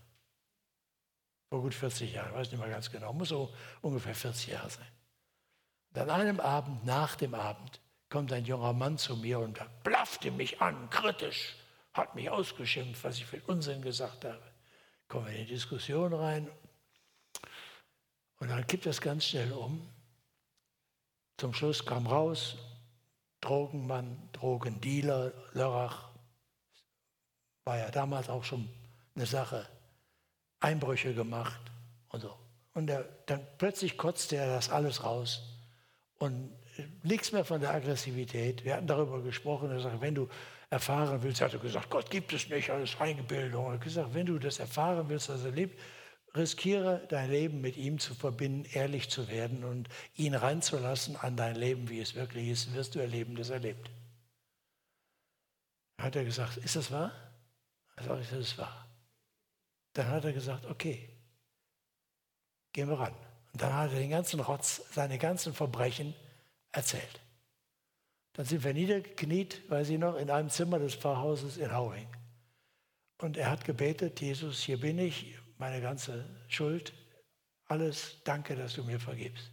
Vor gut 40 Jahren, ich weiß nicht mehr ganz genau, muss so ungefähr 40 Jahre sein. Und an einem Abend, nach dem Abend, kommt ein junger Mann zu mir und blaffte mich an, kritisch, hat mich ausgeschimpft, was ich für Unsinn gesagt habe. Kommen wir in die Diskussion rein und dann kippt das ganz schnell um. Zum Schluss kam raus, Drogenmann, Drogendealer, Lörrach, war ja damals auch schon eine Sache, Einbrüche gemacht und so. Und der, dann plötzlich kotzte er das alles raus und nichts mehr von der Aggressivität. Wir hatten darüber gesprochen. Er sagt, wenn du erfahren willst, er hat gesagt, Gott gibt es nicht, alles Eingebildung. Er hat gesagt, wenn du das erfahren willst, was er lebt, riskiere dein Leben mit ihm zu verbinden, ehrlich zu werden und ihn reinzulassen an dein Leben, wie es wirklich ist, wirst du erleben, dass er lebt. Hat er gesagt, ist das wahr? Dann sage ich, das ist wahr. Dann hat er gesagt, okay, gehen wir ran. Und dann hat er den ganzen Rotz, seine ganzen Verbrechen erzählt. Dann sind wir niedergekniet, weiß ich noch, in einem Zimmer des Pfarrhauses in Hauing. Und er hat gebetet, Jesus, hier bin ich, meine ganze Schuld, alles, danke, dass du mir vergibst.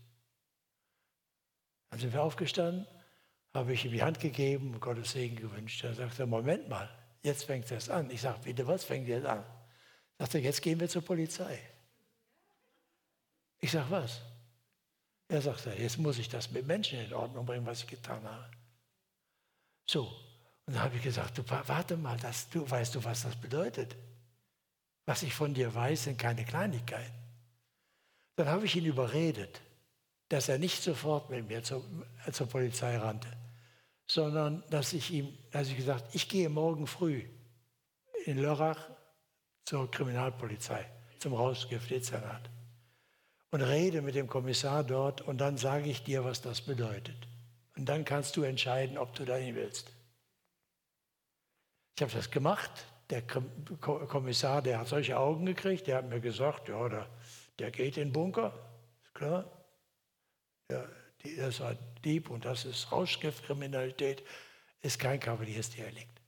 Dann sind wir aufgestanden, habe ich ihm die Hand gegeben Gottes Segen gewünscht. Dann sagt er, Moment mal, jetzt fängt es an. Ich sage, bitte, was fängt jetzt an? Sagt er, jetzt gehen wir zur Polizei. Ich sage, was? Er sagt, jetzt muss ich das mit Menschen in Ordnung bringen, was ich getan habe. So, und dann habe ich gesagt, du, warte mal, das, du weißt du, was das bedeutet? Was ich von dir weiß, sind keine Kleinigkeiten. Dann habe ich ihn überredet, dass er nicht sofort mit mir zur, äh, zur Polizei rannte, sondern dass ich ihm, dass ich gesagt, ich gehe morgen früh in Lörrach zur Kriminalpolizei, zum Rauschgiftdezernat und rede mit dem Kommissar dort und dann sage ich dir, was das bedeutet. Und dann kannst du entscheiden, ob du dahin willst. Ich habe das gemacht. Der Kommissar, der hat solche Augen gekriegt, der hat mir gesagt, ja, der, der geht in den Bunker, ist klar. Der, das war Dieb und das ist Rauschgiftkriminalität, ist kein Kavaliersdelikt.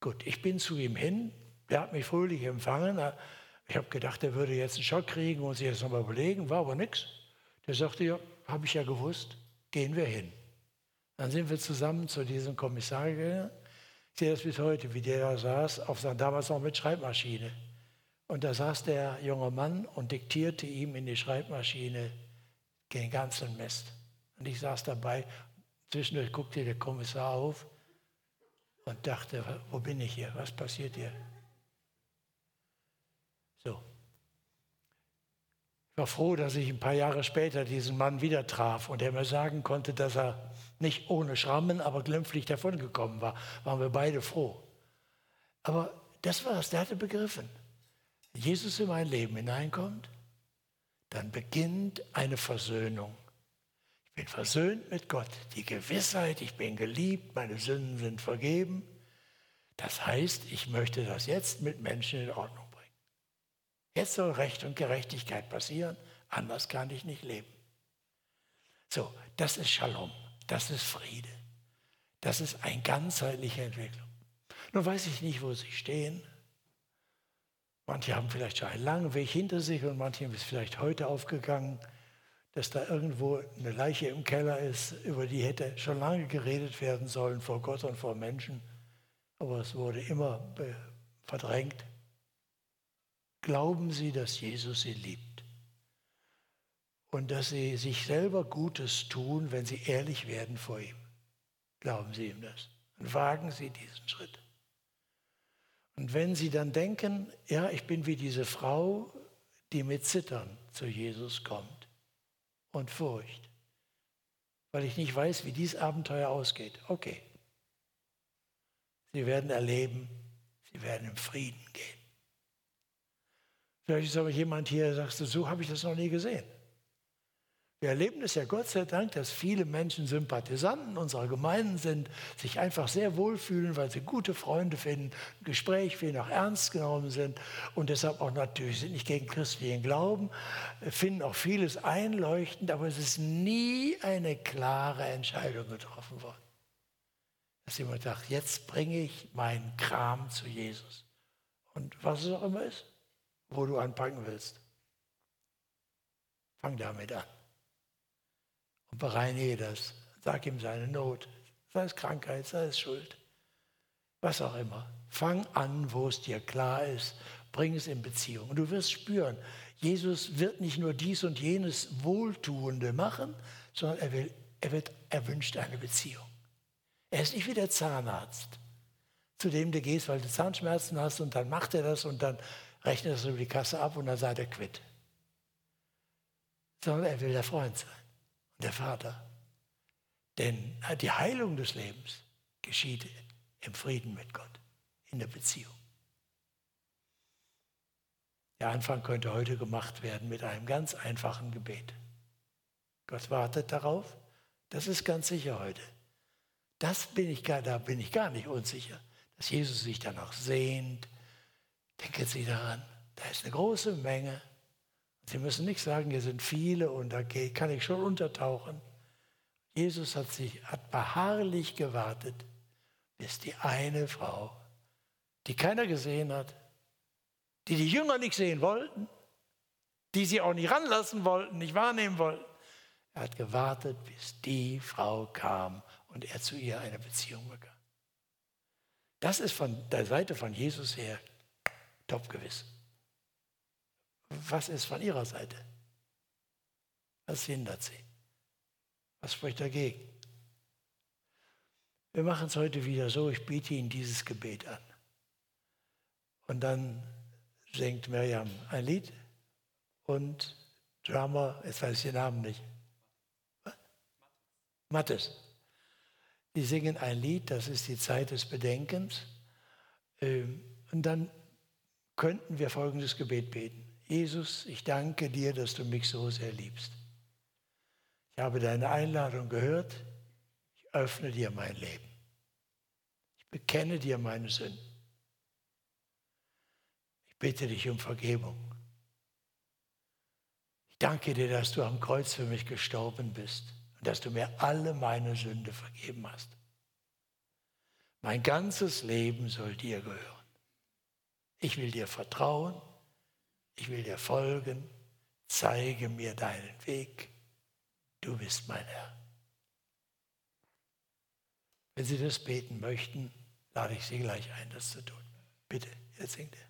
Gut, ich bin zu ihm hin, der hat mich fröhlich empfangen, ich habe gedacht, er würde jetzt einen Schock kriegen und sich das nochmal überlegen, war aber nichts. Der sagte, ja, habe ich ja gewusst, gehen wir hin. Dann sind wir zusammen zu diesem Kommissar gegangen. Ich sehe das bis heute, wie der da saß, auf seiner, damals noch mit Schreibmaschine. Und da saß der junge Mann und diktierte ihm in die Schreibmaschine den ganzen Mist. Und ich saß dabei, zwischendurch guckte der Kommissar auf und dachte, wo bin ich hier, was passiert hier? So. Ich war froh, dass ich ein paar Jahre später diesen Mann wieder traf und er mir sagen konnte, dass er nicht ohne Schrammen, aber glimpflich davongekommen war. Waren wir beide froh. Aber das war es, der hatte begriffen. Jesus in mein Leben hineinkommt, dann beginnt eine Versöhnung. Ich bin versöhnt mit Gott. Die Gewissheit, ich bin geliebt, meine Sünden sind vergeben. Das heißt, ich möchte das jetzt mit Menschen in Ordnung Jetzt soll Recht und Gerechtigkeit passieren, anders kann ich nicht leben. So, das ist Shalom, das ist Friede, das ist eine ganzheitliche Entwicklung. Nun weiß ich nicht, wo Sie stehen. Manche haben vielleicht schon einen langen Weg hinter sich und manche ist vielleicht heute aufgegangen, dass da irgendwo eine Leiche im Keller ist, über die hätte schon lange geredet werden sollen vor Gott und vor Menschen. aber es wurde immer verdrängt. Glauben Sie, dass Jesus Sie liebt und dass Sie sich selber Gutes tun, wenn Sie ehrlich werden vor ihm. Glauben Sie ihm das und wagen Sie diesen Schritt. Und wenn Sie dann denken, ja, ich bin wie diese Frau, die mit Zittern zu Jesus kommt und Furcht, weil ich nicht weiß, wie dieses Abenteuer ausgeht. Okay. Sie werden erleben, Sie werden im Frieden gehen. Vielleicht ist aber jemand hier, der sagt, so habe ich das noch nie gesehen. Wir erleben es ja Gott sei Dank, dass viele Menschen Sympathisanten unserer Gemeinden sind, sich einfach sehr wohlfühlen, weil sie gute Freunde finden, ein Gespräch finden, auch ernst genommen sind und deshalb auch natürlich sind nicht gegen christlichen Glauben, finden auch vieles einleuchtend, aber es ist nie eine klare Entscheidung getroffen worden. Dass jemand sagt, jetzt bringe ich meinen Kram zu Jesus. Und was es auch immer ist, wo du anpacken willst. Fang damit an und bereinige das. Sag ihm seine Not, sei es Krankheit, sei es Schuld, was auch immer. Fang an, wo es dir klar ist, bring es in Beziehung. Und du wirst spüren, Jesus wird nicht nur dies und jenes Wohltuende machen, sondern er, will, er, wird, er wünscht eine Beziehung. Er ist nicht wie der Zahnarzt, zu dem du gehst, weil du Zahnschmerzen hast und dann macht er das und dann rechnet er es über die Kasse ab und dann seid er quitt. Sondern er will der Freund sein der Vater. Denn die Heilung des Lebens geschieht im Frieden mit Gott, in der Beziehung. Der Anfang könnte heute gemacht werden mit einem ganz einfachen Gebet. Gott wartet darauf, das ist ganz sicher heute. Das bin ich gar, da bin ich gar nicht unsicher, dass Jesus sich danach sehnt. Denken Sie daran, da ist eine große Menge Sie müssen nicht sagen, hier sind viele und da kann ich schon untertauchen. Jesus hat sich hat beharrlich gewartet, bis die eine Frau, die keiner gesehen hat, die die Jünger nicht sehen wollten, die sie auch nicht ranlassen wollten, nicht wahrnehmen wollten. Er hat gewartet, bis die Frau kam und er zu ihr eine Beziehung bekam. Das ist von der Seite von Jesus her top gewiss. Was ist von Ihrer Seite? Was hindert Sie? Was spricht dagegen? Wir machen es heute wieder so, ich biete Ihnen dieses Gebet an. Und dann singt Miriam ein Lied und Drummer, jetzt weiß ich den Namen nicht. Mattes. Die singen ein Lied, das ist die Zeit des Bedenkens. Ähm, und dann könnten wir folgendes Gebet beten. Jesus, ich danke dir, dass du mich so sehr liebst. Ich habe deine Einladung gehört. Ich öffne dir mein Leben. Ich bekenne dir meine Sünden. Ich bitte dich um Vergebung. Ich danke dir, dass du am Kreuz für mich gestorben bist und dass du mir alle meine Sünde vergeben hast. Mein ganzes Leben soll dir gehören. Ich will dir vertrauen ich will dir folgen, zeige mir deinen Weg, du bist mein Herr. Wenn Sie das beten möchten, lade ich Sie gleich ein, das zu tun. Bitte, jetzt singt er.